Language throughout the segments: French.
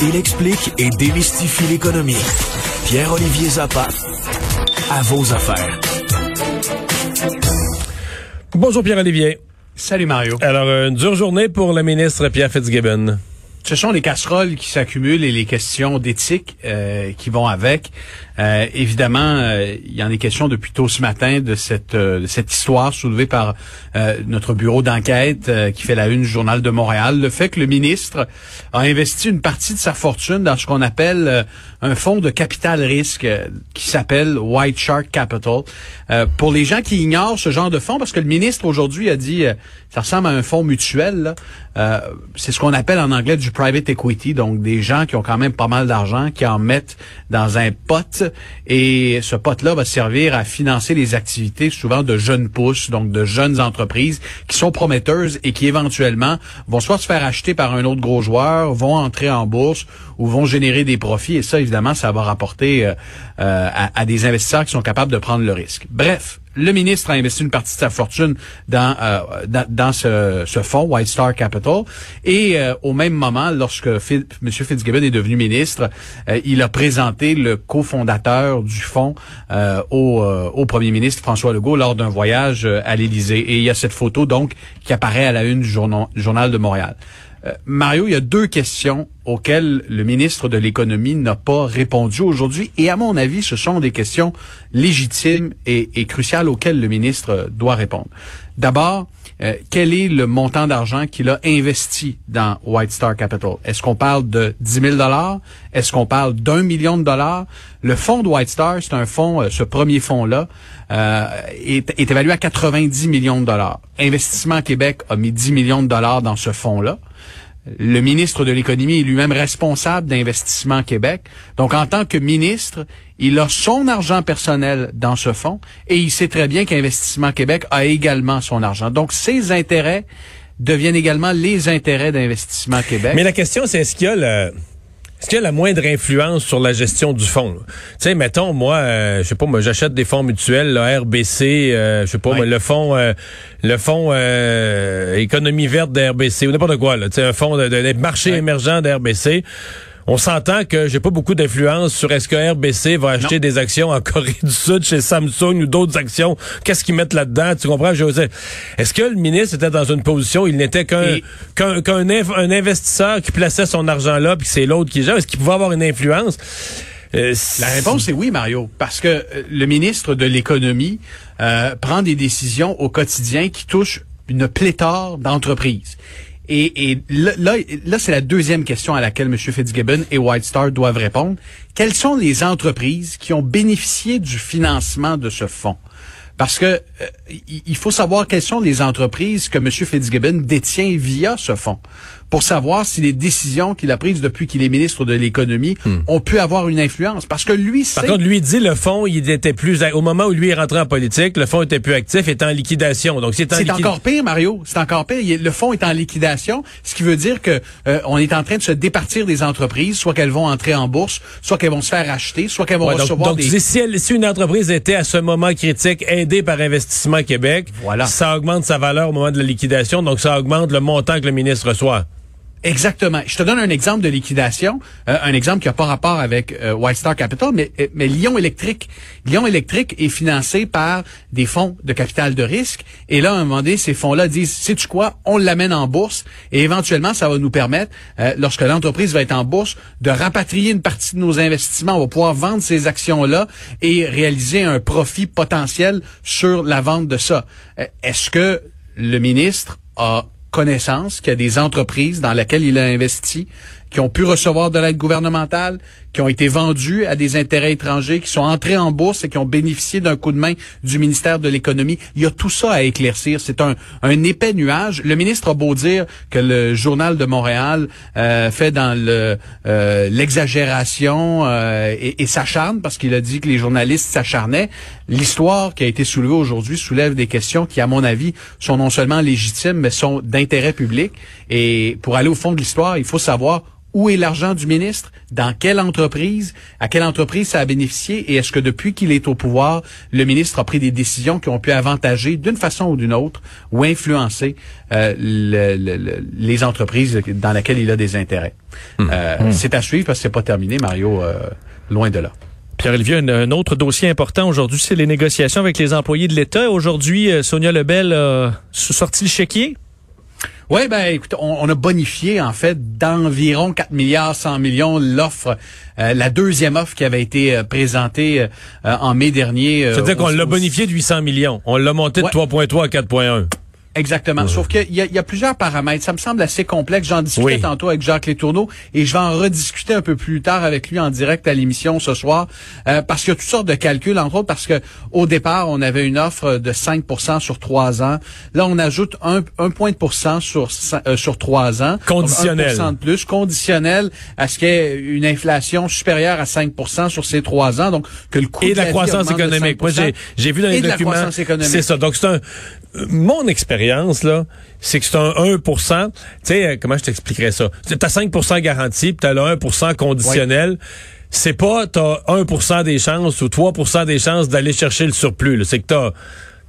Il explique et démystifie l'économie. Pierre-Olivier Zappa, à vos affaires. Bonjour Pierre-Olivier. Salut Mario. Alors, une dure journée pour le ministre Pierre Fitzgibbon. Ce sont les casseroles qui s'accumulent et les questions d'éthique euh, qui vont avec. Euh, évidemment, euh, il y en est question depuis tôt ce matin de cette de cette histoire soulevée par notre bureau d'enquête qui fait la une du journal de Montréal. Le fait que le ministre a investi une partie de sa fortune dans ce qu'on appelle un fonds de capital risque qui s'appelle White Shark Capital. pour les gens qui ignorent ce genre de fonds, parce que le ministre aujourd'hui a dit, ça ressemble à un fonds mutuel. C'est ce qu'on appelle en anglais du private equity, donc des gens qui ont quand même pas mal d'argent, qui en mettent dans un pot et ce pot-là va servir à financer les activités souvent de jeunes pousses, donc de jeunes entreprises qui sont prometteuses et qui éventuellement vont soit se faire acheter par un autre gros joueur, vont entrer en bourse ou vont générer des profits et ça évidemment ça va rapporter euh, euh, à des investisseurs qui sont capables de prendre le risque. Bref, le ministre a investi une partie de sa fortune dans euh, dans, ce, ce, fonds White Star Capital et euh, au même moment lorsque M. Fitzgibbon est devenu ministre, euh, il a présenté le cofondateur du fonds au, au premier ministre François Legault lors d'un voyage à l'Élysée et il y a cette photo donc qui apparaît à la une du journal de Montréal. Euh, Mario, il y a deux questions auxquelles le ministre de l'économie n'a pas répondu aujourd'hui. Et à mon avis, ce sont des questions légitimes et, cruciales auxquelles le ministre doit répondre. D'abord, euh, quel est le montant d'argent qu'il a investi dans White Star Capital? Est-ce qu'on parle de 10 000 dollars? Est-ce qu'on parle d'un million de dollars? Le fonds de White Star, c'est un fonds, euh, ce premier fonds-là, est, est évalué à 90 millions de dollars. Investissement Québec a mis 10 millions de dollars dans ce fonds-là le ministre de l'économie est lui-même responsable d'Investissement Québec. Donc, en tant que ministre, il a son argent personnel dans ce fonds et il sait très bien qu'Investissement Québec a également son argent. Donc, ses intérêts deviennent également les intérêts d'Investissement Québec. Mais la question, c'est est-ce qu'il y a le est-ce qu'il y a la moindre influence sur la gestion du fonds? Tu sais, mettons, moi, euh, je sais pas, moi, j'achète des fonds mutuels, le RBC, euh, je sais pas, le fonds, euh, le fonds économie verte de RBC ou n'importe quoi, là, tu sais, un fonds de, de, marché émergent de RBC on s'entend que j'ai pas beaucoup d'influence sur est-ce que RBC va acheter des actions en Corée du Sud chez Samsung ou d'autres actions. Qu'est-ce qu'ils mettent là-dedans? Tu comprends, José? Est-ce que le ministre était dans une position, il n'était qu'un qu'un un investisseur qui plaçait son argent là, puis c'est l'autre qui gère? Est-ce qu'il pouvait avoir une influence? Euh, La réponse est oui, Mario, parce que euh, le ministre de l'économie euh, prend des décisions au quotidien qui touchent une pléthore d'entreprises. Et, là, c'est la deuxième question à laquelle M. Fitzgibbon et White Star doivent répondre. Quelles sont les entreprises qui ont bénéficié du financement de ce fonds? Parce que euh, il faut savoir quelles sont les entreprises que M. Fitzgibbon détient via ce fonds pour savoir si les décisions qu'il a prises depuis qu'il est ministre de l'économie hmm. ont pu avoir une influence. Parce que lui, Par contre, lui dit le fonds, il était plus au moment où lui est rentré en politique, le fonds était plus actif, était en liquidation. Donc c'est encore pire, Mario. C'est encore pire. Le fonds est en liquidation, ce qui veut dire que euh, on est en train de se départir des entreprises, soit qu'elles vont entrer en bourse, soit qu'elles vont se faire acheter, soit qu'elles vont recevoir donc, des. Donc si, si une entreprise était à ce moment critique aidée par Investissement Québec, voilà. ça augmente sa valeur au moment de la liquidation, donc ça augmente le montant que le ministre reçoit. Exactement. Je te donne un exemple de liquidation, euh, un exemple qui n'a pas rapport avec euh, White Star Capital, mais, euh, mais Lyon Électrique. Lyon Électrique est financé par des fonds de capital de risque. Et là, à un moment donné, ces fonds-là disent, sais-tu quoi, on l'amène en bourse et éventuellement, ça va nous permettre, lorsque l'entreprise va être en bourse, de rapatrier une partie de nos investissements. On va pouvoir vendre ces actions-là et réaliser un profit potentiel sur la vente de ça. Est-ce que le ministre a connaissance qu'il y a des entreprises dans lesquelles il a investi qui ont pu recevoir de l'aide gouvernementale, qui ont été vendus à des intérêts étrangers, qui sont entrés en bourse et qui ont bénéficié d'un coup de main du ministère de l'Économie. Il y a tout ça à éclaircir. C'est un, un épais nuage. Le ministre a beau dire que le journal de Montréal euh, fait dans le euh, l'exagération euh, et, et s'acharne parce qu'il a dit que les journalistes s'acharnaient. L'histoire qui a été soulevée aujourd'hui soulève des questions qui, à mon avis, sont non seulement légitimes, mais sont d'intérêt public. Et pour aller au fond de l'histoire, il faut savoir où est l'argent du ministre, dans quelle entreprise, à quelle entreprise ça a bénéficié? Et est-ce que depuis qu'il est au pouvoir, le ministre a pris des décisions qui ont pu avantager d'une façon ou d'une autre ou influencer euh, les entreprises dans lesquelles il a des intérêts? Hum. Euh, hum. C'est à suivre parce que c'est pas terminé, Mario, euh, loin de là. Pierre-Olivier, un, autre dossier important aujourd'hui, c'est les négociations avec les employés de l'État. Aujourd'hui, Sonia Lebel a sorti le chéquier. Oui, ben écoute, on, a bonifié en fait d'environ 4 milliards 100 millions l'offre, euh, la deuxième offre qui avait été euh, présentée euh, en mai dernier. C'est-à-dire qu'on l'a bonifié de 800 millions. On l'a monté de 3.3 à 4.1. Exactement. Sauf qu'il y, y, a plusieurs paramètres. Ça me semble assez complexe. J'en discutais tantôt avec Jacques Létourneau et je vais en rediscuter un peu plus tard avec lui en direct à l'émission ce soir euh, parce qu'il y a toutes sortes de calculs, entre autres parce que au départ, on avait une offre de 5% sur trois ans. Là, on ajoute un, point de pourcent sur, euh, sur trois ans. Conditionnel. de plus, conditionnel à ce qu'il y ait une inflation supérieure à 5 sur ces trois ans. Donc, que le coût Et de la, croissance économique. Moi, j'ai vu dans les documents. C'est ça. Donc, c'est un, mon expérience, là, c'est que c'est un 1 Tu sais, euh, comment je t'expliquerais ça? Tu as 5% garanti, puis tu as le 1% conditionnel. C'est pas t'as 1% des chances ou 3% des chances d'aller chercher le surplus. C'est que t'as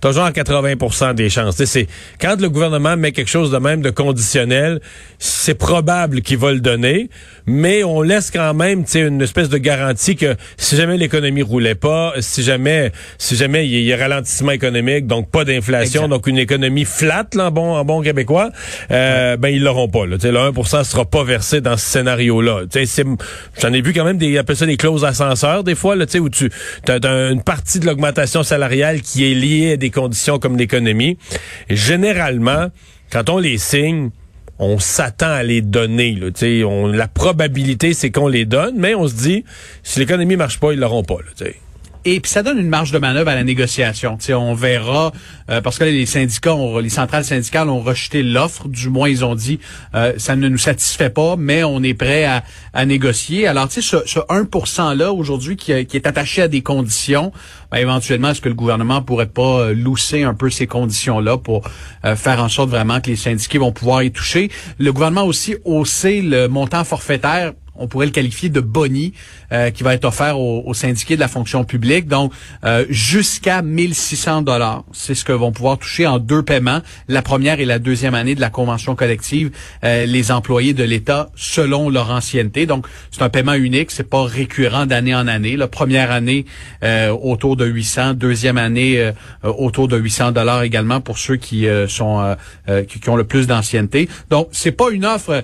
t'as genre 80 des chances. C'est quand le gouvernement met quelque chose de même de conditionnel, c'est probable qu'il va le donner, mais on laisse quand même une espèce de garantie que si jamais l'économie roulait pas, si jamais si jamais il y, a ralentissement économique, donc pas d'inflation, donc une économie flat en bon en bon québécois, euh, ben ils l'auront pas. Là. Le 1% sera pas versé dans ce scénario-là. J'en ai vu quand même des appellent ça des clauses ascenseurs des fois là, où tu as une partie de l'augmentation salariale qui est liée à des conditions comme l'économie. Généralement, quand on les signe, on s'attend à les donner. On, la probabilité, c'est qu'on les donne, mais on se dit, si l'économie marche pas, ils l'auront pas. Et puis ça donne une marge de manœuvre à la négociation. sais, on verra euh, parce que les syndicats, ont, les centrales syndicales ont rejeté l'offre. Du moins, ils ont dit euh, ça ne nous satisfait pas, mais on est prêt à, négocier. Alors, tu sais, ce, ce 1% là aujourd'hui qui, est attaché à des conditions, ben, éventuellement, est-ce que le gouvernement pourrait pas euh, lousser un peu ces conditions-là pour faire en sorte vraiment que les syndiqués vont pouvoir y toucher? Le gouvernement aussi haussé le montant forfaitaire on pourrait le qualifier de boni euh, qui va être offert aux, syndiqués de la fonction publique. Donc, euh, jusqu'à 1600 dollars, c'est ce que vont pouvoir toucher en deux paiements, la première et la deuxième année de la convention collective, euh, les employés de l'État selon leur ancienneté. Donc, c'est un paiement unique, c'est pas récurrent d'année en année. La première année autour de 800, deuxième année autour de 800 dollars également pour ceux qui sont qui, qui, ont le plus d'ancienneté. Donc, c'est pas une offre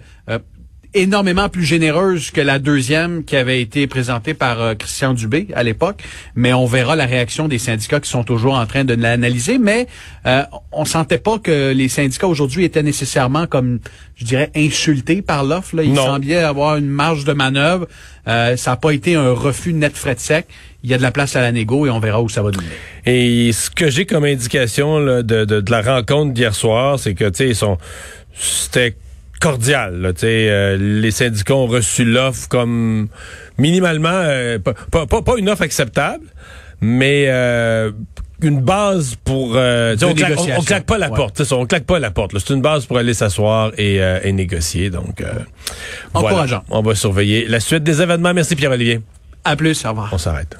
énormément plus généreuse que la deuxième qui avait été présentée par euh, Christian Dubé à l'époque, mais on verra la réaction des syndicats qui sont toujours en train de l'analyser, mais euh, on sentait pas que les syndicats aujourd'hui étaient nécessairement comme je dirais insultés par l'offre là, ils semblaient avoir une marge de manœuvre, euh, ça n'a pas été un refus net frais de sec. Il y a de la place à la négo et on verra où ça va donner. Et ce que j'ai comme indication de, de, de, la rencontre d'hier soir, c'est que tu sais ils sont c'était cordial. Là, euh, les syndicats ont reçu l'offre comme minimalement, euh, pas, pas, pas, une offre acceptable, mais euh, une base pour... Euh, on, claque, on, claque pas la porte, c'est ça, on claque pas la porte. C'est une base pour aller s'asseoir et, et, négocier. Donc, Encourageant. On va surveiller la suite des événements. Merci Pierre-Olivier. À plus, au revoir. On s'arrête.